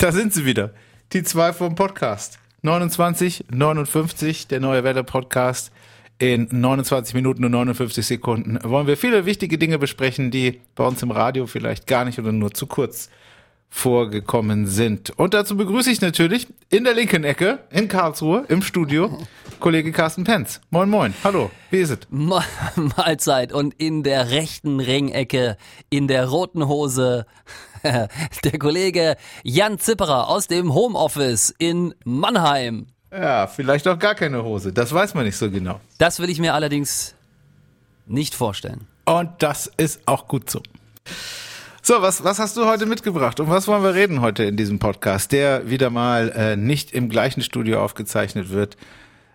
Da sind sie wieder. Die zwei vom Podcast. 29, 59, der neue Welle Podcast. In 29 Minuten und 59 Sekunden wollen wir viele wichtige Dinge besprechen, die bei uns im Radio vielleicht gar nicht oder nur zu kurz vorgekommen sind. Und dazu begrüße ich natürlich in der linken Ecke in Karlsruhe im Studio Kollege Carsten Penz. Moin, moin. Hallo, wie ist es? Mahlzeit. Und in der rechten Ringecke, in der roten Hose, der Kollege Jan Zipperer aus dem Homeoffice in Mannheim. Ja, vielleicht auch gar keine Hose. Das weiß man nicht so genau. Das will ich mir allerdings nicht vorstellen. Und das ist auch gut so. So, was, was hast du heute mitgebracht? Um was wollen wir reden heute in diesem Podcast, der wieder mal äh, nicht im gleichen Studio aufgezeichnet wird,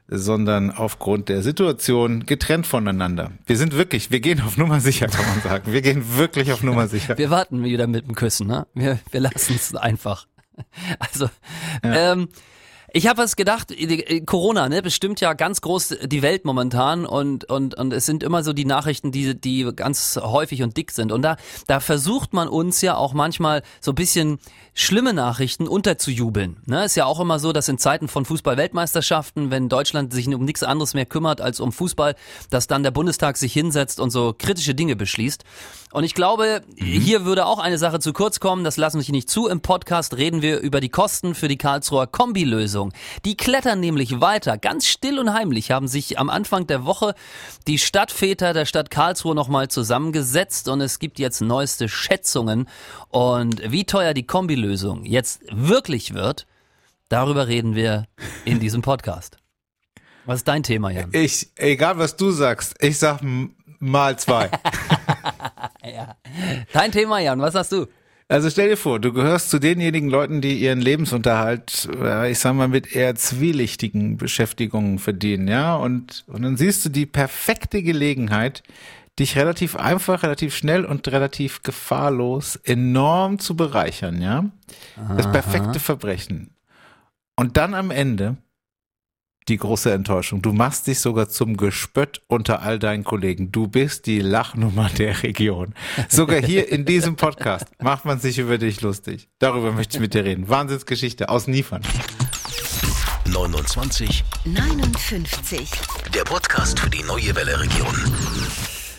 sondern aufgrund der Situation getrennt voneinander. Wir sind wirklich, wir gehen auf Nummer sicher, kann man sagen. Wir gehen wirklich auf Nummer sicher. Wir warten wieder mit dem Küssen, ne? Wir, wir lassen es einfach. Also, ja. ähm, ich habe was gedacht, Corona, ne, bestimmt ja ganz groß die Welt momentan und und und es sind immer so die Nachrichten, die die ganz häufig und dick sind und da da versucht man uns ja auch manchmal so ein bisschen schlimme Nachrichten unterzujubeln. Ne, ist ja auch immer so, dass in Zeiten von Fußball-Weltmeisterschaften, wenn Deutschland sich um nichts anderes mehr kümmert als um Fußball, dass dann der Bundestag sich hinsetzt und so kritische Dinge beschließt. Und ich glaube, mhm. hier würde auch eine Sache zu kurz kommen, das lassen wir nicht zu. Im Podcast reden wir über die Kosten für die Karlsruher Kombilösung. Die klettern nämlich weiter. Ganz still und heimlich haben sich am Anfang der Woche die Stadtväter der Stadt Karlsruhe nochmal zusammengesetzt und es gibt jetzt neueste Schätzungen. Und wie teuer die Kombilösung jetzt wirklich wird, darüber reden wir in diesem Podcast. Was ist dein Thema, Jan? Ich, egal was du sagst, ich sag mal zwei. ja. Dein Thema, Jan, was hast du? Also stell dir vor, du gehörst zu denjenigen Leuten, die ihren Lebensunterhalt, ich sag mal, mit eher zwielichtigen Beschäftigungen verdienen, ja? Und, und dann siehst du die perfekte Gelegenheit, dich relativ einfach, relativ schnell und relativ gefahrlos enorm zu bereichern, ja? Das perfekte Verbrechen. Und dann am Ende die große Enttäuschung. Du machst dich sogar zum Gespött unter all deinen Kollegen. Du bist die Lachnummer der Region. Sogar hier in diesem Podcast macht man sich über dich lustig. Darüber möchte ich mit dir reden. Wahnsinnsgeschichte aus Niefern. 29 59. Der Podcast für die neue Welle Region.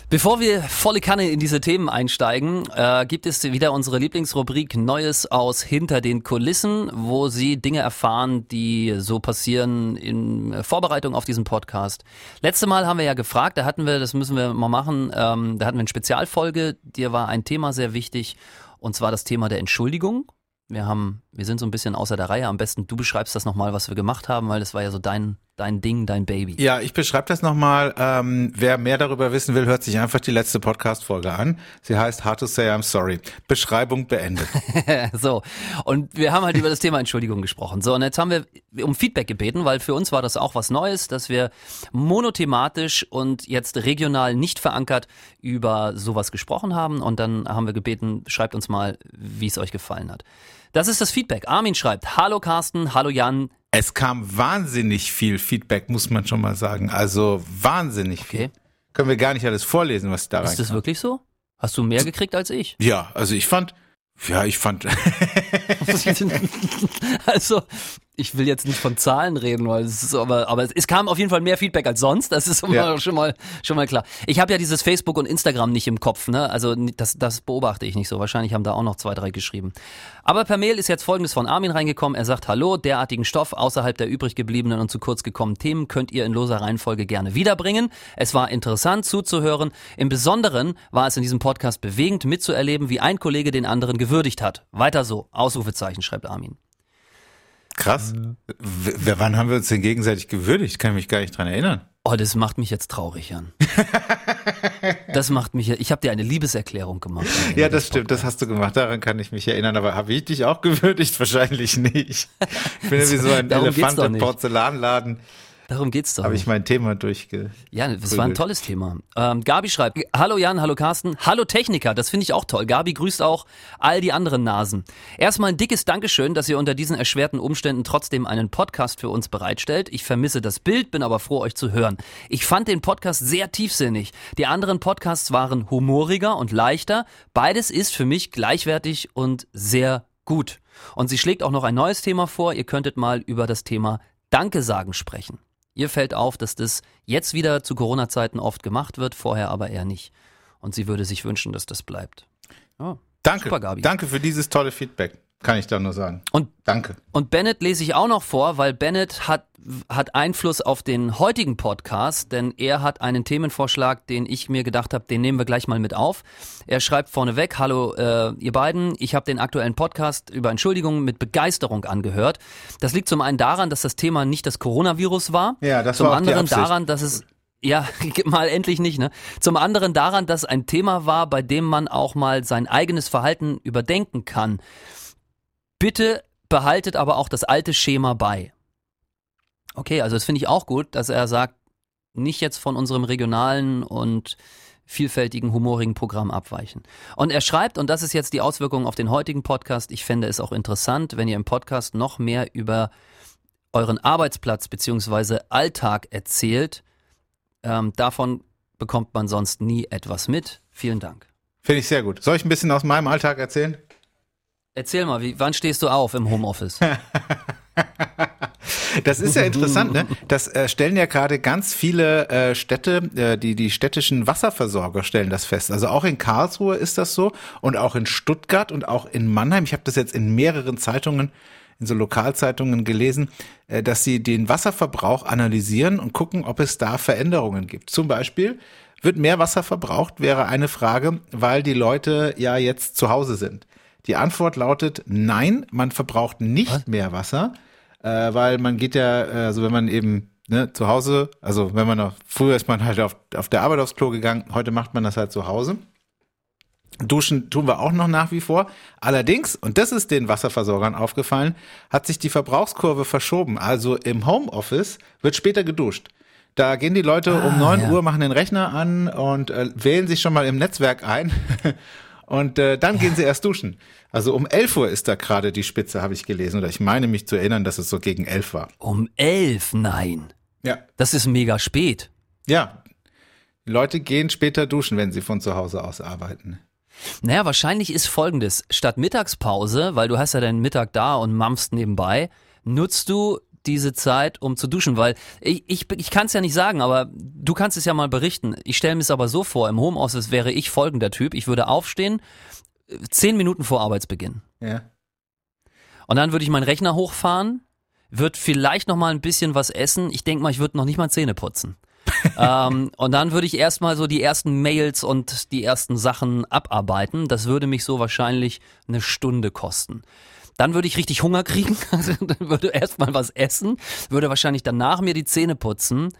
Bevor wir volle Kanne in diese Themen einsteigen, äh, gibt es wieder unsere Lieblingsrubrik Neues aus hinter den Kulissen, wo Sie Dinge erfahren, die so passieren in Vorbereitung auf diesen Podcast. Letzte Mal haben wir ja gefragt, da hatten wir, das müssen wir mal machen, ähm, da hatten wir eine Spezialfolge, dir war ein Thema sehr wichtig, und zwar das Thema der Entschuldigung. Wir haben, wir sind so ein bisschen außer der Reihe. Am besten du beschreibst das nochmal, was wir gemacht haben, weil das war ja so dein dein Ding, dein Baby. Ja, ich beschreibe das nochmal. Ähm, wer mehr darüber wissen will, hört sich einfach die letzte Podcast-Folge an. Sie heißt Hard to Say I'm Sorry. Beschreibung beendet. so, und wir haben halt über das Thema Entschuldigung gesprochen. So, und jetzt haben wir um Feedback gebeten, weil für uns war das auch was Neues, dass wir monothematisch und jetzt regional nicht verankert über sowas gesprochen haben. Und dann haben wir gebeten, schreibt uns mal, wie es euch gefallen hat. Das ist das Feedback. Armin schreibt, hallo Carsten, hallo Jan, es kam wahnsinnig viel Feedback, muss man schon mal sagen. Also wahnsinnig okay. viel. Können wir gar nicht alles vorlesen, was da rein Ist das wirklich so? Hast du mehr gekriegt als ich? Ja, also ich fand, ja, ich fand. also, ich will jetzt nicht von Zahlen reden, weil es ist aber, aber es kam auf jeden Fall mehr Feedback als sonst. Das ist ja. schon mal schon mal klar. Ich habe ja dieses Facebook und Instagram nicht im Kopf, ne? Also das, das beobachte ich nicht so. Wahrscheinlich haben da auch noch zwei, drei geschrieben. Aber per Mail ist jetzt folgendes von Armin reingekommen. Er sagt: Hallo, derartigen Stoff außerhalb der übrig gebliebenen und zu kurz gekommenen Themen könnt ihr in loser Reihenfolge gerne wiederbringen. Es war interessant zuzuhören. Im Besonderen war es in diesem Podcast bewegend mitzuerleben, wie ein Kollege den anderen gewürdigt hat. Weiter so. Ausrufezeichen schreibt Armin. Krass. W wann haben wir uns denn gegenseitig gewürdigt? Kann ich mich gar nicht dran erinnern. Oh, das macht mich jetzt traurig, Jan. das macht mich, ich habe dir eine Liebeserklärung gemacht. Ja, das stimmt, das hast du gemacht, daran kann ich mich erinnern, aber habe ich dich auch gewürdigt? Wahrscheinlich nicht. Ich bin ja wie so ein Elefant im Porzellanladen. Darum geht's doch. Habe ich mein Thema durchge. Ja, das war ein tolles Thema. Ähm, Gabi schreibt: Hallo Jan, hallo Carsten, hallo Techniker. Das finde ich auch toll. Gabi grüßt auch all die anderen Nasen. Erstmal ein dickes Dankeschön, dass ihr unter diesen erschwerten Umständen trotzdem einen Podcast für uns bereitstellt. Ich vermisse das Bild, bin aber froh, euch zu hören. Ich fand den Podcast sehr tiefsinnig. Die anderen Podcasts waren humoriger und leichter. Beides ist für mich gleichwertig und sehr Gut. Und sie schlägt auch noch ein neues Thema vor. Ihr könntet mal über das Thema Danke sagen sprechen. Ihr fällt auf, dass das jetzt wieder zu Corona-Zeiten oft gemacht wird, vorher aber eher nicht. Und sie würde sich wünschen, dass das bleibt. Oh, Danke. Super, Gabi. Danke für dieses tolle Feedback. Kann ich da nur sagen. Und danke. Und Bennett lese ich auch noch vor, weil Bennett hat hat Einfluss auf den heutigen Podcast, denn er hat einen Themenvorschlag, den ich mir gedacht habe, den nehmen wir gleich mal mit auf. Er schreibt vorneweg, hallo äh, ihr beiden, ich habe den aktuellen Podcast über Entschuldigungen mit Begeisterung angehört. Das liegt zum einen daran, dass das Thema nicht das Coronavirus war, ja, das zum war anderen daran, dass es ja, mal endlich nicht, ne? Zum anderen daran, dass ein Thema war, bei dem man auch mal sein eigenes Verhalten überdenken kann. Bitte behaltet aber auch das alte Schema bei. Okay, also das finde ich auch gut, dass er sagt, nicht jetzt von unserem regionalen und vielfältigen, humorigen Programm abweichen. Und er schreibt, und das ist jetzt die Auswirkung auf den heutigen Podcast, ich fände es auch interessant, wenn ihr im Podcast noch mehr über euren Arbeitsplatz bzw. Alltag erzählt. Ähm, davon bekommt man sonst nie etwas mit. Vielen Dank. Finde ich sehr gut. Soll ich ein bisschen aus meinem Alltag erzählen? Erzähl mal, wie, wann stehst du auf im Homeoffice? Das ist ja interessant, ne? Das äh, stellen ja gerade ganz viele äh, Städte, äh, die die städtischen Wasserversorger stellen das fest. Also auch in Karlsruhe ist das so und auch in Stuttgart und auch in Mannheim. Ich habe das jetzt in mehreren Zeitungen, in so Lokalzeitungen gelesen, äh, dass sie den Wasserverbrauch analysieren und gucken, ob es da Veränderungen gibt. Zum Beispiel wird mehr Wasser verbraucht, wäre eine Frage, weil die Leute ja jetzt zu Hause sind. Die Antwort lautet nein, man verbraucht nicht Was? mehr Wasser äh, weil man geht ja, äh, also wenn man eben ne, zu Hause, also wenn man noch, früher ist man halt auf, auf der Arbeit aufs Klo gegangen, heute macht man das halt zu Hause. Duschen tun wir auch noch nach wie vor. Allerdings, und das ist den Wasserversorgern aufgefallen, hat sich die Verbrauchskurve verschoben. Also im Homeoffice wird später geduscht. Da gehen die Leute ah, um neun ja. Uhr, machen den Rechner an und äh, wählen sich schon mal im Netzwerk ein. und äh, dann gehen sie erst duschen. Also um 11 Uhr ist da gerade die Spitze, habe ich gelesen. Oder ich meine mich zu erinnern, dass es so gegen 11 war. Um 11? Nein. Ja. Das ist mega spät. Ja. Die Leute gehen später duschen, wenn sie von zu Hause aus arbeiten. Naja, wahrscheinlich ist folgendes. Statt Mittagspause, weil du hast ja deinen Mittag da und mampfst nebenbei, nutzt du diese Zeit, um zu duschen, weil ich, ich, ich kann es ja nicht sagen, aber du kannst es ja mal berichten. Ich stelle mir es aber so vor, im Homeoffice wäre ich folgender Typ. Ich würde aufstehen, zehn Minuten vor Arbeitsbeginn. Ja. Und dann würde ich meinen Rechner hochfahren, würde vielleicht noch mal ein bisschen was essen. Ich denke mal, ich würde noch nicht mal Zähne putzen. ähm, und dann würde ich erstmal so die ersten Mails und die ersten Sachen abarbeiten. Das würde mich so wahrscheinlich eine Stunde kosten. Dann würde ich richtig Hunger kriegen, also dann würde erstmal was essen, würde wahrscheinlich danach mir die Zähne putzen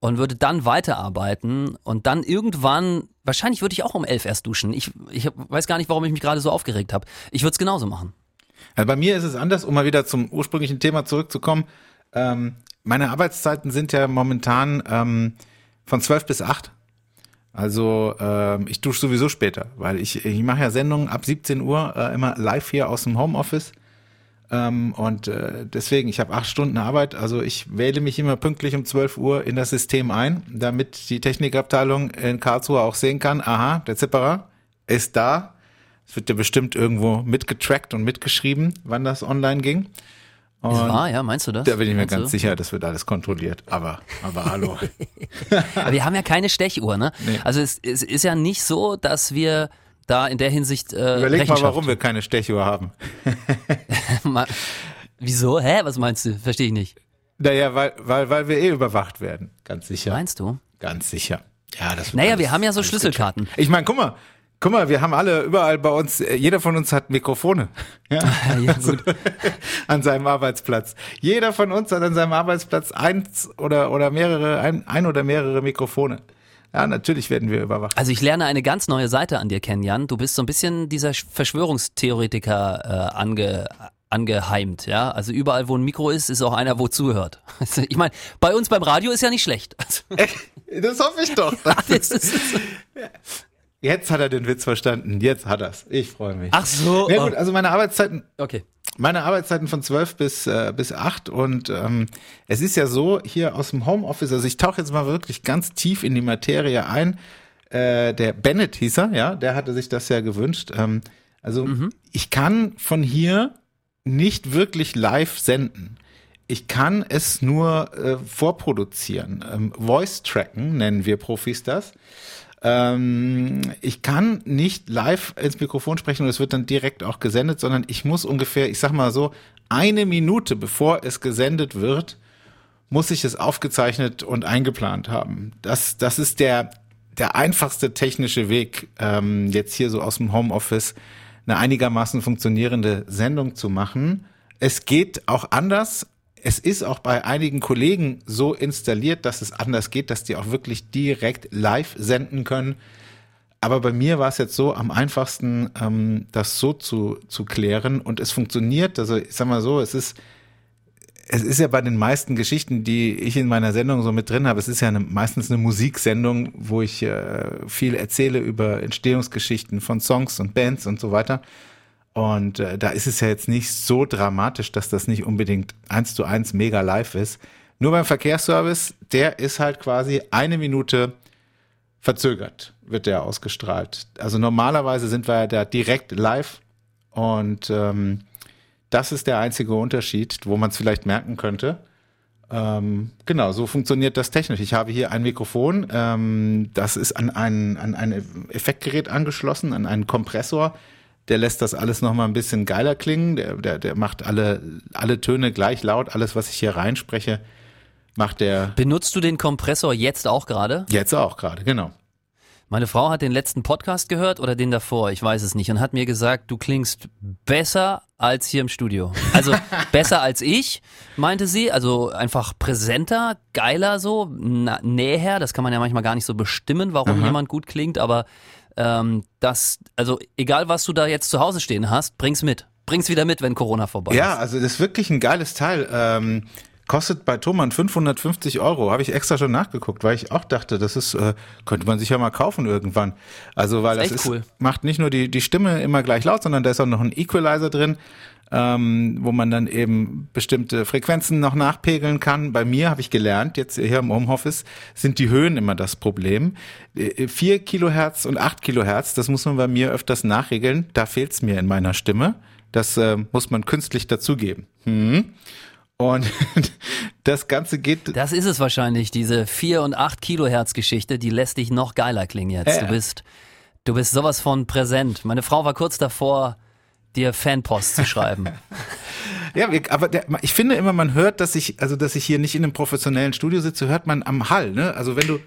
und würde dann weiterarbeiten und dann irgendwann, wahrscheinlich würde ich auch um elf erst duschen. Ich, ich weiß gar nicht, warum ich mich gerade so aufgeregt habe. Ich würde es genauso machen. Also bei mir ist es anders, um mal wieder zum ursprünglichen Thema zurückzukommen. Ähm, meine Arbeitszeiten sind ja momentan ähm, von zwölf bis acht. Also ähm, ich dusche sowieso später, weil ich, ich mache ja Sendungen ab 17 Uhr äh, immer live hier aus dem Homeoffice. Ähm, und äh, deswegen, ich habe acht Stunden Arbeit, also ich wähle mich immer pünktlich um 12 Uhr in das System ein, damit die Technikabteilung in Karlsruhe auch sehen kann, aha, der Zipperer ist da. Es wird ja bestimmt irgendwo mitgetrackt und mitgeschrieben, wann das online ging. Und war, ja, meinst du das? Da bin ich mir meinst ganz du? sicher, das wird alles kontrolliert. Aber, aber hallo. aber wir haben ja keine Stechuhr, ne? Nee. Also es, es ist ja nicht so, dass wir da in der Hinsicht äh, Überleg mal, warum wir keine Stechuhr haben. Wieso? Hä? Was meinst du? Verstehe ich nicht. Naja, weil, weil, weil wir eh überwacht werden. Ganz sicher. Meinst du? Ganz sicher. Ja, das Naja, alles, wir haben ja so Schlüsselkarten. Ich meine, guck mal, Guck mal, wir haben alle überall bei uns, äh, jeder von uns hat Mikrofone. Ja, ja also, an seinem Arbeitsplatz. Jeder von uns hat an seinem Arbeitsplatz eins oder, oder mehrere, ein, ein oder mehrere Mikrofone. Ja, natürlich werden wir überwacht. Also ich lerne eine ganz neue Seite an dir kennen, Jan. Du bist so ein bisschen dieser Verschwörungstheoretiker äh, ange, angeheimt, ja. Also überall, wo ein Mikro ist, ist auch einer, wo zuhört. Ich meine, bei uns beim Radio ist ja nicht schlecht. das hoffe ich doch. Jetzt hat er den Witz verstanden. Jetzt hat er's. Ich freue mich. Ach so. Ja gut, also meine Arbeitszeiten. Okay meine Arbeitszeiten von zwölf bis äh, bis acht und ähm, es ist ja so hier aus dem Homeoffice. Also ich tauche jetzt mal wirklich ganz tief in die Materie ein. Äh, der Bennett hieß er, ja, der hatte sich das ja gewünscht. Ähm, Also mhm. ich kann von hier nicht wirklich live senden. Ich kann es nur äh, vorproduzieren. Ähm, Voice tracken nennen wir Profis das. Ähm, ich kann nicht live ins Mikrofon sprechen und es wird dann direkt auch gesendet, sondern ich muss ungefähr, ich sag mal so, eine Minute bevor es gesendet wird, muss ich es aufgezeichnet und eingeplant haben. Das, das ist der, der einfachste technische Weg, ähm, jetzt hier so aus dem Homeoffice eine einigermaßen funktionierende Sendung zu machen. Es geht auch anders, es ist auch bei einigen Kollegen so installiert, dass es anders geht, dass die auch wirklich direkt live senden können. Aber bei mir war es jetzt so am einfachsten, ähm, das so zu, zu klären. Und es funktioniert, also ich sag mal so, es ist, es ist ja bei den meisten Geschichten, die ich in meiner Sendung so mit drin habe, es ist ja eine, meistens eine Musiksendung, wo ich äh, viel erzähle über Entstehungsgeschichten von Songs und Bands und so weiter. Und äh, da ist es ja jetzt nicht so dramatisch, dass das nicht unbedingt eins zu eins mega live ist. Nur beim Verkehrsservice, der ist halt quasi eine Minute verzögert, wird der ausgestrahlt. Also normalerweise sind wir ja da direkt live und ähm, das ist der einzige Unterschied, wo man es vielleicht merken könnte. Ähm, genau, so funktioniert das technisch. Ich habe hier ein Mikrofon, ähm, das ist an ein, an ein Effektgerät angeschlossen, an einen Kompressor der lässt das alles nochmal ein bisschen geiler klingen. Der, der, der macht alle, alle Töne gleich laut. Alles, was ich hier reinspreche, macht der. Benutzt du den Kompressor jetzt auch gerade? Jetzt auch gerade, genau. Meine Frau hat den letzten Podcast gehört oder den davor, ich weiß es nicht, und hat mir gesagt, du klingst besser als hier im Studio. Also besser als ich, meinte sie, also einfach präsenter, geiler so, näher, das kann man ja manchmal gar nicht so bestimmen, warum Aha. jemand gut klingt, aber ähm, dass, also egal was du da jetzt zu Hause stehen hast, bring's mit. Bring's wieder mit, wenn Corona vorbei ja, ist. Ja, also das ist wirklich ein geiles Teil. Ähm, kostet bei Thomann 550 Euro. Habe ich extra schon nachgeguckt, weil ich auch dachte, das ist, äh, könnte man sich ja mal kaufen irgendwann. Also weil das, das ist, cool. macht nicht nur die, die Stimme immer gleich laut, sondern da ist auch noch ein Equalizer drin ähm, wo man dann eben bestimmte Frequenzen noch nachpegeln kann. Bei mir habe ich gelernt, jetzt hier im Homeoffice, sind die Höhen immer das Problem. Äh, vier Kilohertz und acht Kilohertz, das muss man bei mir öfters nachregeln. Da fehlt es mir in meiner Stimme. Das äh, muss man künstlich dazugeben. Hm. Und das Ganze geht. Das ist es wahrscheinlich, diese 4 und 8 Kilohertz Geschichte, die lässt dich noch geiler klingen jetzt. Äh. Du bist, du bist sowas von präsent. Meine Frau war kurz davor, dir Fanpost zu schreiben. ja, aber der, ich finde immer, man hört, dass ich, also dass ich hier nicht in einem professionellen Studio sitze, hört man am Hall, ne? Also wenn du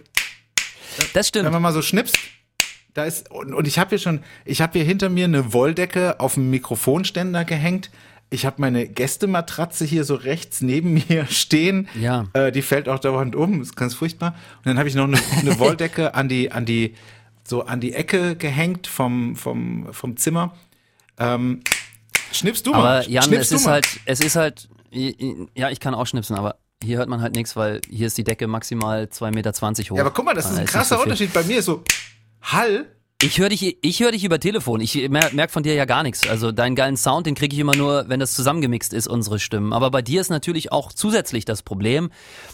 Das stimmt. Wenn man mal so schnipst, da ist und, und ich habe hier schon, ich habe hier hinter mir eine Wolldecke auf dem Mikrofonständer gehängt. Ich habe meine Gästematratze hier so rechts neben mir stehen. Ja. Äh, die fällt auch dauernd um, ist ganz furchtbar. Und dann habe ich noch eine, eine Wolldecke an die an die so an die Ecke gehängt vom vom vom Zimmer ähm, schnippst du aber mal. Aber Jan, es ist mal. halt, es ist halt, ja, ich kann auch schnipsen, aber hier hört man halt nichts, weil hier ist die Decke maximal 2,20 Meter hoch. Ja, aber guck mal, das ist ein krasser Unterschied. Bei mir ist so Hall ich höre dich, ich höre dich über Telefon. Ich merke von dir ja gar nichts. Also deinen geilen Sound, den kriege ich immer nur, wenn das zusammengemixt ist, unsere Stimmen. Aber bei dir ist natürlich auch zusätzlich das Problem,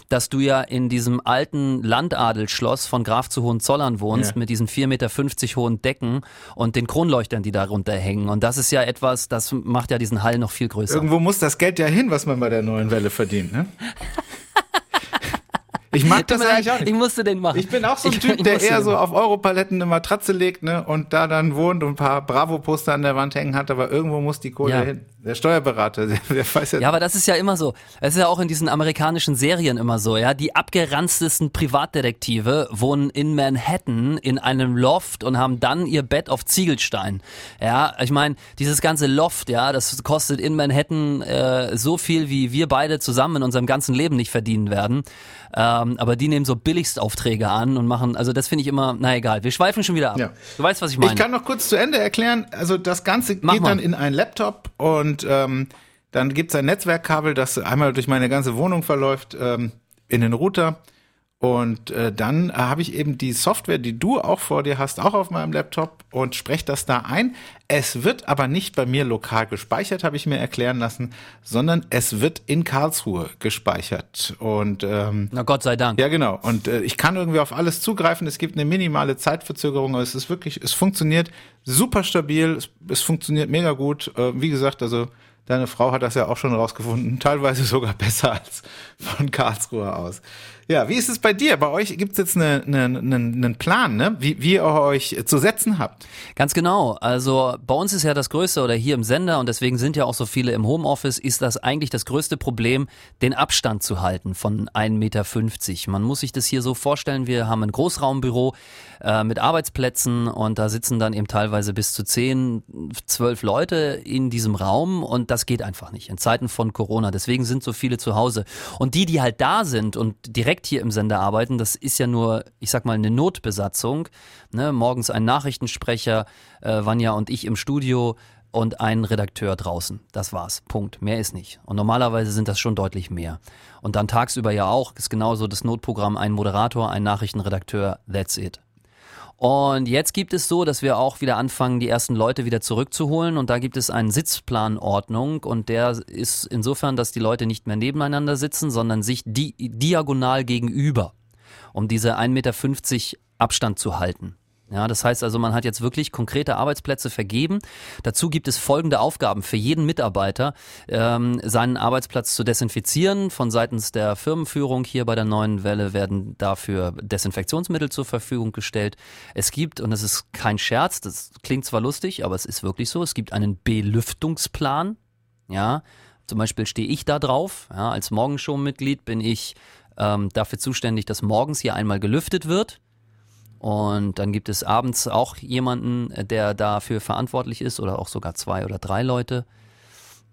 dass du ja in diesem alten Landadelschloss von Graf zu Hohenzollern wohnst, ja. mit diesen 4,50 Meter hohen Decken und den Kronleuchtern, die darunter hängen. Und das ist ja etwas, das macht ja diesen Hall noch viel größer. Irgendwo muss das Geld ja hin, was man bei der neuen Welle verdient, ne? Ich mag das eigentlich auch nicht. Ich musste den machen. Ich bin auch so ein ich, Typ, der eher so auf Europaletten eine Matratze legt, ne, und da dann wohnt und ein paar Bravo-Poster an der Wand hängen hat, aber irgendwo muss die Kohle ja. hin. Der Steuerberater, der, der weiß ja. Ja, aber das ist ja immer so. Es ist ja auch in diesen amerikanischen Serien immer so, ja. Die abgeranztesten Privatdetektive wohnen in Manhattan in einem Loft und haben dann ihr Bett auf Ziegelstein. Ja, ich meine, dieses ganze Loft, ja, das kostet in Manhattan äh, so viel, wie wir beide zusammen in unserem ganzen Leben nicht verdienen werden. Ähm, aber die nehmen so Billigstaufträge an und machen, also das finde ich immer, na egal, wir schweifen schon wieder ab. Ja. Du weißt, was ich meine. Ich kann noch kurz zu Ende erklären. Also das Ganze Mach geht mal. dann in einen Laptop und ähm, dann gibt es ein Netzwerkkabel, das einmal durch meine ganze Wohnung verläuft, ähm, in den Router. Und äh, dann äh, habe ich eben die Software, die du auch vor dir hast, auch auf meinem Laptop und spreche das da ein. Es wird aber nicht bei mir lokal gespeichert, habe ich mir erklären lassen, sondern es wird in Karlsruhe gespeichert. Und ähm, na Gott sei Dank. Ja, genau. Und äh, ich kann irgendwie auf alles zugreifen. Es gibt eine minimale Zeitverzögerung. Es ist wirklich, es funktioniert super stabil. Es, es funktioniert mega gut. Äh, wie gesagt, also Deine Frau hat das ja auch schon rausgefunden, teilweise sogar besser als von Karlsruhe aus. Ja, wie ist es bei dir? Bei euch gibt es jetzt einen eine, eine, einen Plan, ne? wie, wie ihr euch zu setzen habt. Ganz genau. Also bei uns ist ja das Größte oder hier im Sender und deswegen sind ja auch so viele im Homeoffice, ist das eigentlich das größte Problem, den Abstand zu halten von 1,50 Meter. Man muss sich das hier so vorstellen, wir haben ein Großraumbüro äh, mit Arbeitsplätzen und da sitzen dann eben teilweise bis zu 10, 12 Leute in diesem Raum und das geht einfach nicht in Zeiten von Corona. Deswegen sind so viele zu Hause. Und die, die halt da sind und direkt direkt hier im Sender arbeiten, das ist ja nur, ich sag mal, eine Notbesatzung. Ne? Morgens ein Nachrichtensprecher, äh, Vanja und ich im Studio und ein Redakteur draußen. Das war's. Punkt. Mehr ist nicht. Und normalerweise sind das schon deutlich mehr. Und dann tagsüber ja auch, ist genauso das Notprogramm, ein Moderator, ein Nachrichtenredakteur, that's it. Und jetzt gibt es so, dass wir auch wieder anfangen, die ersten Leute wieder zurückzuholen. Und da gibt es eine Sitzplanordnung. Und der ist insofern, dass die Leute nicht mehr nebeneinander sitzen, sondern sich di diagonal gegenüber, um diese 1,50 Meter Abstand zu halten. Ja, das heißt also, man hat jetzt wirklich konkrete Arbeitsplätze vergeben. Dazu gibt es folgende Aufgaben für jeden Mitarbeiter, ähm, seinen Arbeitsplatz zu desinfizieren. Von seitens der Firmenführung hier bei der neuen Welle werden dafür Desinfektionsmittel zur Verfügung gestellt. Es gibt, und das ist kein Scherz, das klingt zwar lustig, aber es ist wirklich so, es gibt einen Belüftungsplan. Ja, zum Beispiel stehe ich da drauf. Ja, als Morgenshow-Mitglied bin ich ähm, dafür zuständig, dass morgens hier einmal gelüftet wird. Und dann gibt es abends auch jemanden, der dafür verantwortlich ist oder auch sogar zwei oder drei Leute.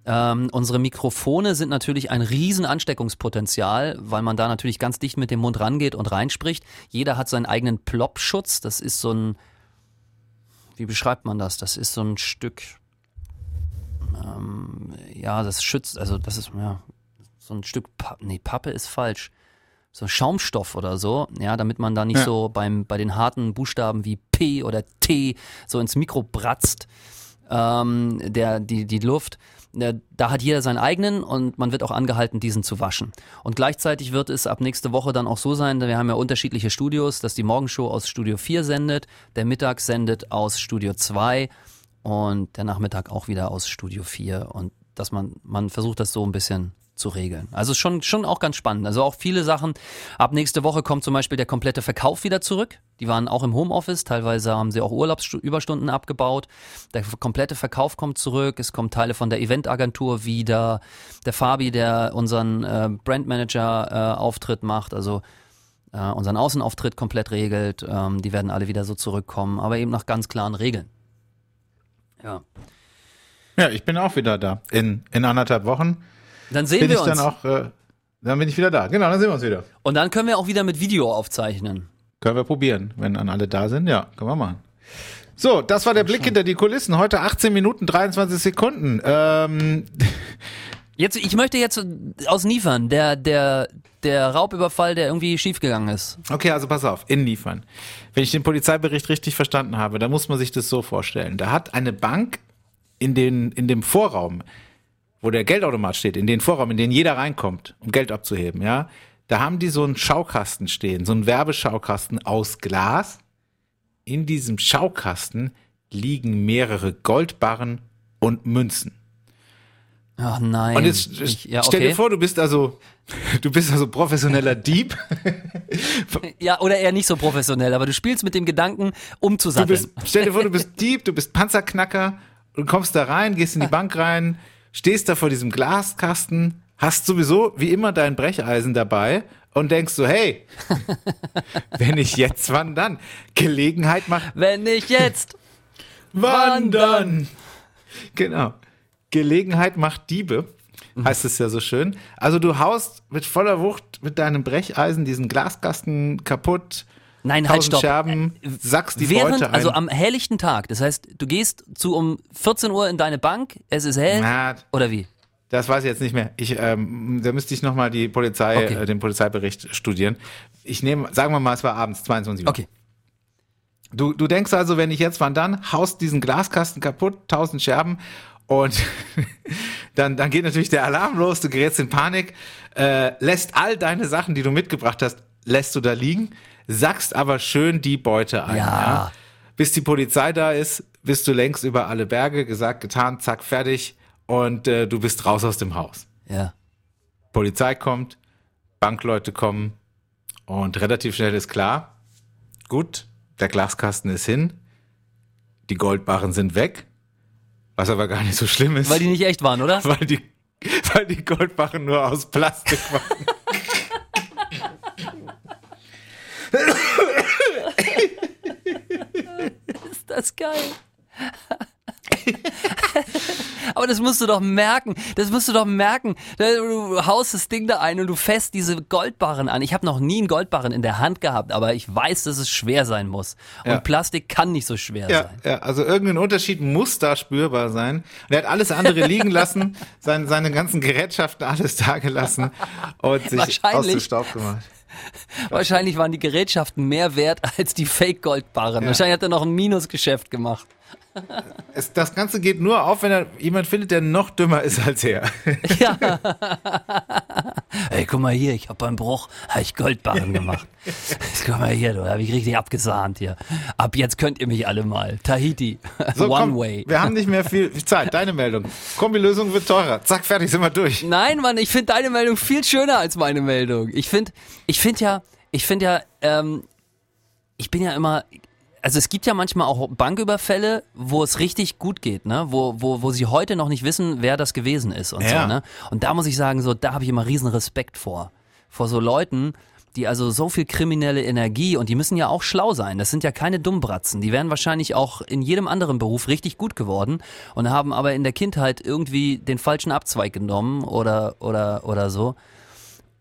Ähm, unsere Mikrofone sind natürlich ein riesen Ansteckungspotenzial, weil man da natürlich ganz dicht mit dem Mund rangeht und reinspricht. Jeder hat seinen eigenen Plop-Schutz. Das ist so ein, wie beschreibt man das? Das ist so ein Stück, ähm, ja, das schützt, also das ist, ja, so ein Stück, pa nee, Pappe ist falsch so Schaumstoff oder so, ja, damit man da nicht ja. so beim, bei den harten Buchstaben wie P oder T so ins Mikro bratzt, ähm, der, die, die Luft. Da hat jeder seinen eigenen und man wird auch angehalten, diesen zu waschen. Und gleichzeitig wird es ab nächste Woche dann auch so sein, wir haben ja unterschiedliche Studios, dass die Morgenshow aus Studio 4 sendet, der Mittag sendet aus Studio 2 und der Nachmittag auch wieder aus Studio 4 und dass man, man versucht das so ein bisschen zu regeln. Also schon, schon auch ganz spannend. Also auch viele Sachen. Ab nächste Woche kommt zum Beispiel der komplette Verkauf wieder zurück. Die waren auch im Homeoffice. Teilweise haben sie auch Urlaubsüberstunden abgebaut. Der komplette Verkauf kommt zurück. Es kommen Teile von der Eventagentur wieder. Der Fabi, der unseren äh, Brandmanager äh, macht, also äh, unseren Außenauftritt komplett regelt. Ähm, die werden alle wieder so zurückkommen, aber eben nach ganz klaren Regeln. Ja. Ja, ich bin auch wieder da. In, in anderthalb Wochen. Dann sehen bin wir uns. Dann, auch, äh, dann bin ich wieder da. Genau, dann sehen wir uns wieder. Und dann können wir auch wieder mit Video aufzeichnen. Können wir probieren, wenn dann alle da sind. Ja, können wir machen. So, das war der Blick hinter die Kulissen. Heute 18 Minuten 23 Sekunden. Ähm. Jetzt, ich möchte jetzt aus Niefern, der, der, der Raubüberfall, der irgendwie schiefgegangen ist. Okay, also pass auf, in Niefern. Wenn ich den Polizeibericht richtig verstanden habe, dann muss man sich das so vorstellen. Da hat eine Bank in, den, in dem Vorraum wo der Geldautomat steht, in den Vorraum, in den jeder reinkommt, um Geld abzuheben, ja, da haben die so einen Schaukasten stehen, so einen Werbeschaukasten aus Glas. In diesem Schaukasten liegen mehrere Goldbarren und Münzen. Ach nein. Und jetzt ich, ja, stell dir vor, du bist also, du bist also professioneller Dieb. ja, oder eher nicht so professionell, aber du spielst mit dem Gedanken, umzusatteln. Du bist, stell dir vor, du bist Dieb, du bist Panzerknacker, du kommst da rein, gehst in die Bank rein, stehst da vor diesem Glaskasten, hast sowieso wie immer dein Brecheisen dabei und denkst so, hey, wenn ich jetzt, wann dann? Gelegenheit macht. Wenn ich jetzt, wann dann? Genau. Gelegenheit macht Diebe, heißt es ja so schön. Also du haust mit voller Wucht mit deinem Brecheisen diesen Glaskasten kaputt, Nein, halt stopp. Scherben, sackst die Während, Beute ein. Also am helllichten Tag. Das heißt, du gehst zu um 14 Uhr in deine Bank, es ist hell. Na, oder wie? Das weiß ich jetzt nicht mehr. Ich, ähm, da müsste ich nochmal die Polizei, Okay. äh, den Polizeibericht studieren. Ich nehme, sagen wir mal, es war abends, 22 Uhr. Okay. Du, du denkst also, wenn ich jetzt wann dann, haust diesen Glaskasten kaputt, tausend Scherben und dann, dann geht natürlich der Alarm los, du gerätst in Panik, äh, lässt all deine Sachen, die du mitgebracht hast, lässt du da liegen, sackst aber schön die Beute ein. Ja. Bis die Polizei da ist, bist du längst über alle Berge, gesagt, getan, zack, fertig und äh, du bist raus aus dem Haus. Ja. Polizei kommt, Bankleute kommen und relativ schnell ist klar, gut, der Glaskasten ist hin, die Goldbarren sind weg, was aber gar nicht so schlimm ist, Weil die nicht echt waren, oder? weil die, weil die Goldbarren nur aus Plastik waren. Ist das geil. Aber das musst du doch merken. Das musst du doch merken. Du haust das Ding da ein und du fässt diese Goldbarren an. Ich habe noch nie einen Goldbarren in der Hand gehabt, aber ich weiß, dass es schwer sein muss. Und Ja. Plastik kann nicht so schwer Ja, sein. ja, also irgendein Unterschied muss da spürbar sein. Und er hat alles andere liegen lassen, seine, seine ganzen Gerätschaften alles da gelassen und sich aus dem Staub gemacht. Wahrscheinlich waren die Gerätschaften mehr wert als die Fake-Goldbarren. Ja. Wahrscheinlich hat er noch ein Minusgeschäft gemacht. Es, das Ganze geht nur auf, wenn er jemand findet, der noch dümmer ist als er. Ja. Ey, guck mal hier, ich habe beim Bruch hab ich Goldbarren gemacht. guck mal hier, du, hab ich richtig abgesahnt hier. Ab jetzt könnt ihr mich alle mal. Tahiti. So, One komm, way. Wir haben nicht mehr viel Zeit. Deine Meldung. Kombi-Lösung wird teurer. Zack, fertig, sind wir durch. Nein, Mann, ich finde deine Meldung viel schöner als meine Meldung. Ich finde, ich finde ja, ich finde ja, ähm, ich bin ja immer, also es gibt ja manchmal auch Banküberfälle, wo es richtig gut geht, ne? Wo, wo, wo sie heute noch nicht wissen, wer das gewesen ist und Ja. so, ne? Und da muss ich sagen, so, da habe ich immer riesen Respekt vor. Vor so Leuten, die also so viel kriminelle Energie und die müssen ja auch schlau sein. Das sind ja keine Dummbratzen. Die wären wahrscheinlich auch in jedem anderen Beruf richtig gut geworden und haben aber in der Kindheit irgendwie den falschen Abzweig genommen oder oder oder so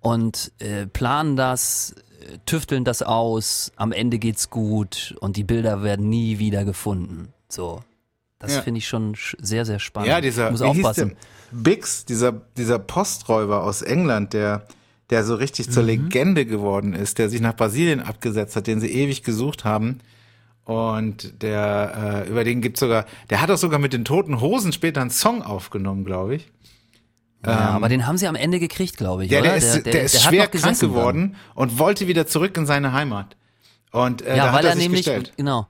und äh, planen das, tüfteln das aus. Am Ende geht's gut und die Bilder werden nie wieder gefunden. So, das Ja. finde ich schon sch- sehr sehr spannend. Ja, dieser, muss wie hieß aufpassen. der? Biggs, dieser, dieser Posträuber aus England, der, der so richtig Mhm. zur Legende geworden ist, der sich nach Brasilien abgesetzt hat, den sie ewig gesucht haben. Und der, äh, über den gibt's sogar, der hat auch sogar mit den toten Hosen später einen Song aufgenommen, glaube ich. Ja, aber den haben sie am Ende gekriegt, glaube ich. Ja, oder? der ist, der, ist hat schwer noch krank geworden und wollte wieder zurück in seine Heimat. Und äh, Dann. da Ja, hat weil er er sich nämlich gestellt. genau.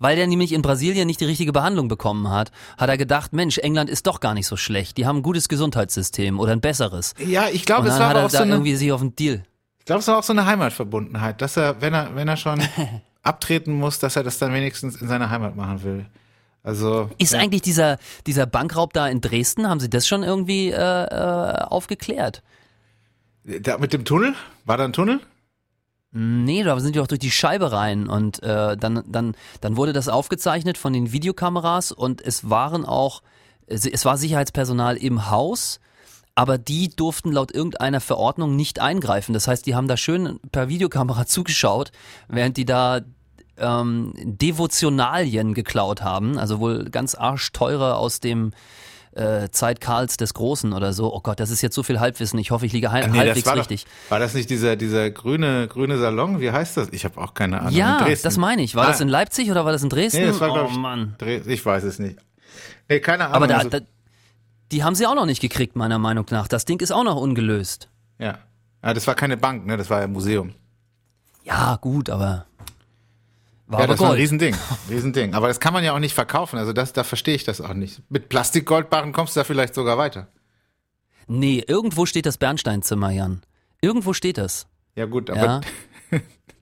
Weil der nämlich in Brasilien nicht die richtige Behandlung bekommen hat, hat er gedacht, Mensch, England ist doch gar nicht so schlecht. Die haben ein gutes Gesundheitssystem oder ein besseres. Ja, ich glaube, es dann war hat aber er auch so eine, irgendwie sich auf den Deal. ich glaube, es war auch so eine Heimatverbundenheit, dass er, wenn er, wenn er schon abtreten muss, dass er das dann wenigstens in seiner Heimat machen will. Also Ist eigentlich dieser, dieser Bankraub da in Dresden, haben sie das schon irgendwie äh, äh, aufgeklärt? da, mit dem Tunnel? War da ein Tunnel? Nee, da sind die auch durch die Scheibe rein und äh, dann, dann, dann wurde das aufgezeichnet von den Videokameras und es waren auch, es war Sicherheitspersonal im Haus, aber die durften laut irgendeiner Verordnung nicht eingreifen. Das heißt, die haben da schön per Videokamera zugeschaut, während die da ähm, Devotionalien geklaut haben, also wohl ganz arschteure aus dem äh, Zeit Karls des Großen oder so. Oh Gott, das ist jetzt so viel Halbwissen. Ich hoffe, ich liege hal Nee, halbwegs war, richtig. Doch, war das nicht dieser, dieser grüne, grüne Salon? Wie heißt das? Ich habe auch keine Ahnung. Ja, das meine ich. War das Ah. in Leipzig oder war das in Dresden? Nee, das war, oh ich, Mann. Dres- ich weiß es nicht. Nee, keine Ahnung. Aber da, also, da, die haben sie auch noch nicht gekriegt, meiner Meinung nach. Das Ding ist auch noch ungelöst. ja. ja, das war keine Bank, ne? Das war ein Museum. Ja, gut, aber war ja, aber das war ein Gold. Riesending. Riesending. Aber das kann man ja auch nicht verkaufen. Also das, da verstehe ich das auch nicht. Mit Plastikgoldbarren kommst du da vielleicht sogar weiter. Nee, irgendwo steht das Bernsteinzimmer, Jan. Irgendwo steht das. Ja, gut, aber Ja.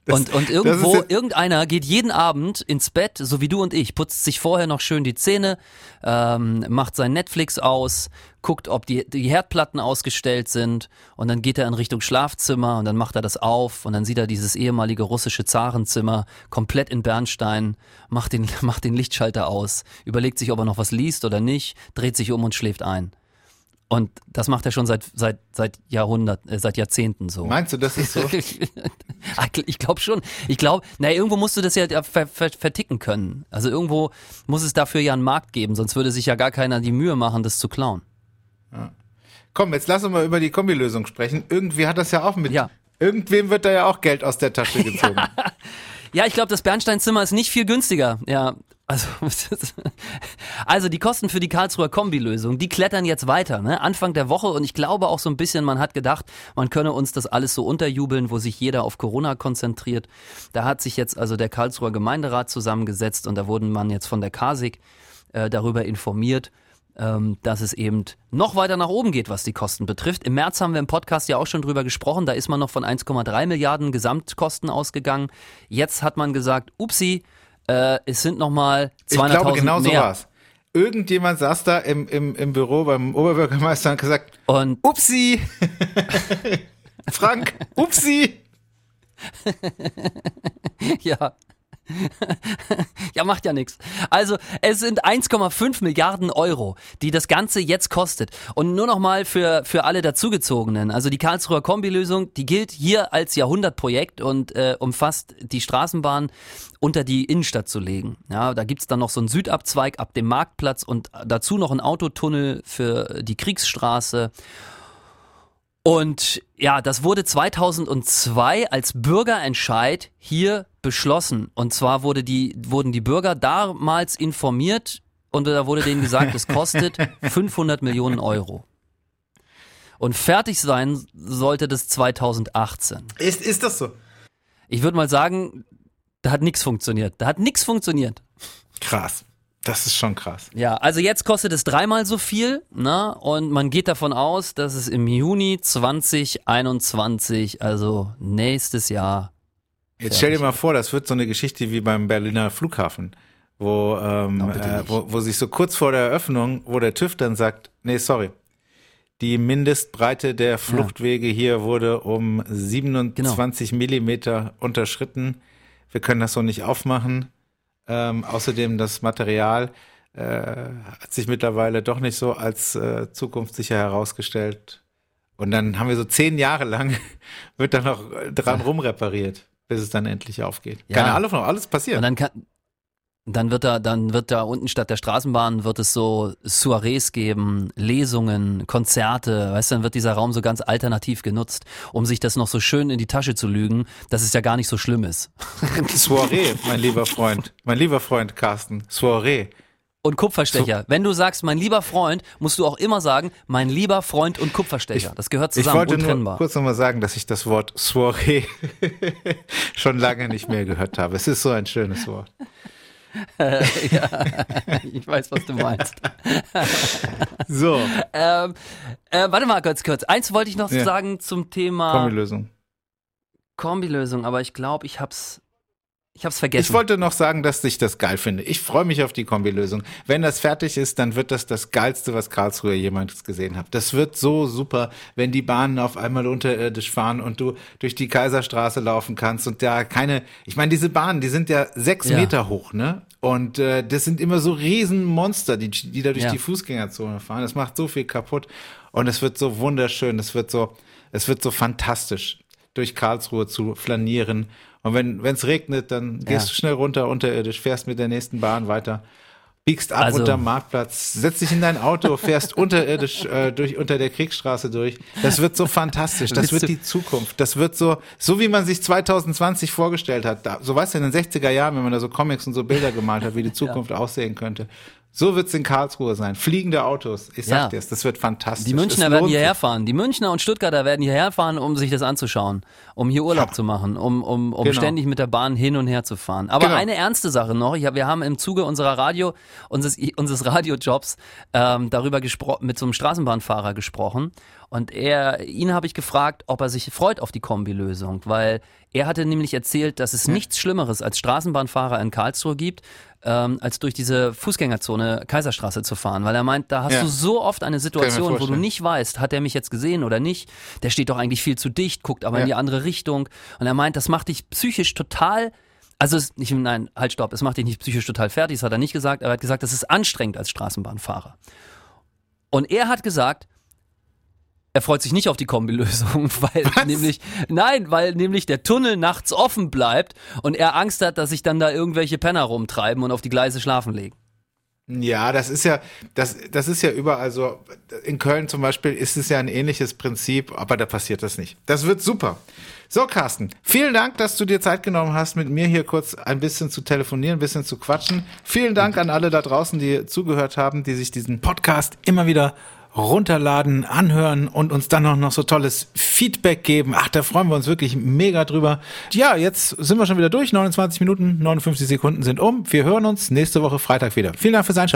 und, und irgendwo, irgendeiner geht jeden Abend ins Bett, so wie du und ich, putzt sich vorher noch schön die Zähne, ähm, macht sein Netflix aus, guckt, ob die, die Herdplatten ausgestellt sind und dann geht er in Richtung Schlafzimmer und dann macht er das auf und dann sieht er dieses ehemalige russische Zarenzimmer komplett in Bernstein, macht den, macht den Lichtschalter aus, überlegt sich, ob er noch was liest oder nicht, dreht sich um und schläft ein. Und das macht er schon seit, seit, seit Jahrhunderten, äh, seit Jahrzehnten so. meinst du, das ist so? Ich glaube schon. Ich glaube, na irgendwo musst du das ja ver, ver, verticken können. Also irgendwo muss es dafür ja einen Markt geben, sonst würde sich ja gar keiner die Mühe machen, das zu klauen. Komm, jetzt lass uns mal über die Kombilösung sprechen. Irgendwie hat das ja auch mit. Ja. Irgendwem wird da ja auch Geld aus der Tasche gezogen. ja, ich glaube, das Bernsteinzimmer ist nicht viel günstiger. Ja, also, also die Kosten für die Karlsruher Kombilösung, die klettern jetzt weiter. Ne? Anfang der Woche und ich glaube auch so ein bisschen, man hat gedacht, man könne uns das alles so unterjubeln, wo sich jeder auf Corona konzentriert. Da hat sich jetzt also der Karlsruher Gemeinderat zusammengesetzt und da wurden man jetzt von der Kasik äh, darüber informiert, ähm, dass es eben noch weiter nach oben geht, was die Kosten betrifft. Im März haben wir im Podcast ja auch schon drüber gesprochen, da ist man noch von 1,3 Milliarden Gesamtkosten ausgegangen. Jetzt hat man gesagt, upsi, äh, es sind nochmal 200.000 Ich glaube, genau mehr. so war's. Irgendjemand saß da im, im, im Büro beim Oberbürgermeister und gesagt, und Upsi! Frank, Upsi! ja. ja, macht ja nichts. Also, es sind 1,5 Milliarden Euro, die das Ganze jetzt kostet. Und nur nochmal für, für alle Dazugezogenen. Also die Karlsruher Kombilösung, die gilt hier als Jahrhundertprojekt und äh, umfasst die Straßenbahn unter die Innenstadt zu legen. Ja, da gibt's dann noch so einen Südabzweig ab dem Marktplatz und dazu noch einen Autotunnel für die Kriegsstraße. Und ja, das wurde 2002 als Bürgerentscheid hier beschlossen. Und zwar wurde die, wurden die Bürger damals informiert und da wurde denen gesagt, es kostet 500 Millionen Euro. Und fertig sein sollte das 2018. Ist, ist das so? Ich würde mal sagen, da hat nichts funktioniert. Da hat nichts funktioniert. Krass. Das ist schon krass. Ja, also jetzt kostet es dreimal so viel, ne? Und man geht davon aus, dass es im Juni 2021, also nächstes Jahr. Jetzt stell dir mal vor, das wird so eine Geschichte wie beim Berliner Flughafen, wo, ähm, no, äh, wo, wo sich so kurz vor der Eröffnung, wo der TÜV dann sagt, nee, sorry, die Mindestbreite der Fluchtwege ja. hier wurde um 27 genau. Millimeter unterschritten. Wir können das so nicht aufmachen ähm, außerdem das Material äh, hat sich mittlerweile doch nicht so als äh, zukunftssicher herausgestellt. Und dann haben wir so zehn Jahre lang, wird da noch dran rumrepariert, bis es dann endlich aufgeht. Ja. Keine Ahnung, alles passiert. Und dann kann, dann wird da, dann wird da unten statt der Straßenbahn wird es so Soirees geben, Lesungen, Konzerte, weißt du, dann wird dieser Raum so ganz alternativ genutzt, um sich das noch so schön in die Tasche zu lügen, dass es ja gar nicht so schlimm ist. Soiree, mein lieber Freund, mein lieber Freund Carsten, Soiree. Und Kupferstecher. Wenn du sagst, mein lieber Freund, musst du auch immer sagen, mein lieber Freund und Kupferstecher. Das gehört zusammen. Ich wollte nur kurz nochmal sagen, dass ich das Wort Soiree schon lange nicht mehr gehört habe. Es ist so ein schönes Wort. ja, ich weiß, was du meinst. so. Ähm, äh, warte mal kurz, kurz. Eins wollte ich noch ja. sagen zum Thema Kombilösung. Kombilösung, aber ich glaube, ich hab's ich hab's vergessen. Ich wollte noch sagen, dass ich das geil finde. Ich freue mich auf die Kombilösung. Wenn das fertig ist, dann wird das das geilste, was Karlsruhe jemals gesehen hat. Das wird so super, wenn die Bahnen auf einmal unterirdisch fahren und du durch die Kaiserstraße laufen kannst und da keine, ich meine, diese Bahnen, die sind ja sechs ja. Meter hoch, ne? Und äh, das sind immer so Riesenmonster, die, die da durch ja. die Fußgängerzone fahren. Das macht so viel kaputt. Und es wird so wunderschön, es wird so, es wird so fantastisch, durch Karlsruhe zu flanieren und wenn es regnet, dann gehst ja. du schnell runter unterirdisch, fährst mit der nächsten Bahn weiter, biegst ab also, unter Marktplatz, setzt dich in dein Auto, fährst unterirdisch äh, durch unter der Kriegsstraße durch. Das wird so fantastisch. Das wird die Zukunft. Das wird so, so wie man sich 2020 vorgestellt hat. Da, so weißt du, in den 60er Jahren, wenn man da so Comics und so Bilder gemalt hat, wie die Zukunft ja. aussehen könnte. So wird's in Karlsruhe sein. Fliegende Autos. Ich sag ja. dir's, das wird fantastisch. Die Münchner werden hierher fahren. Die Münchner und Stuttgarter werden hierher fahren, um sich das anzuschauen, um hier Urlaub ja. zu machen, um, um, um genau. ständig mit der Bahn hin und her zu fahren. Aber genau. eine ernste Sache noch. Ich wir haben im Zuge unserer Radio, unseres, unseres Radiojobs ähm, darüber gesprochen, mit so einem Straßenbahnfahrer gesprochen. Und er, ihn habe ich gefragt, ob er sich freut auf die Kombilösung, weil er hatte nämlich erzählt, dass es nichts Schlimmeres als Straßenbahnfahrer in Karlsruhe gibt, ähm, als durch diese Fußgängerzone Kaiserstraße zu fahren, weil er meint, da hast ja. du so oft eine Situation, wo du nicht weißt, hat er mich jetzt gesehen oder nicht. Der steht doch eigentlich viel zu dicht, guckt aber ja. in die andere Richtung. Und er meint, das macht dich psychisch total also es, nicht, nein, halt stopp, es macht dich nicht psychisch total fertig, das hat er nicht gesagt, aber er hat gesagt, das ist anstrengend als Straßenbahnfahrer. Und er hat gesagt, er freut sich nicht auf die Kombilösung, weil Was? nämlich, nein, weil nämlich der Tunnel nachts offen bleibt und er Angst hat, dass sich dann da irgendwelche Penner rumtreiben und auf die Gleise schlafen legen. Ja, das ist ja, das, das ist ja überall so. In Köln zum Beispiel ist es ja ein ähnliches Prinzip, aber da passiert das nicht. Das wird super. So, Carsten, vielen Dank, dass du dir Zeit genommen hast, mit mir hier kurz ein bisschen zu telefonieren, ein bisschen zu quatschen. Vielen Dank an alle da draußen, die zugehört haben, die sich diesen Podcast immer wieder runterladen, anhören und uns dann noch, noch so tolles Feedback geben. Ach, da freuen wir uns wirklich mega drüber. Ja, jetzt sind wir schon wieder durch. 29 Minuten, 59 Sekunden sind um. Wir hören uns nächste Woche Freitag wieder. Vielen Dank fürs Einschalten.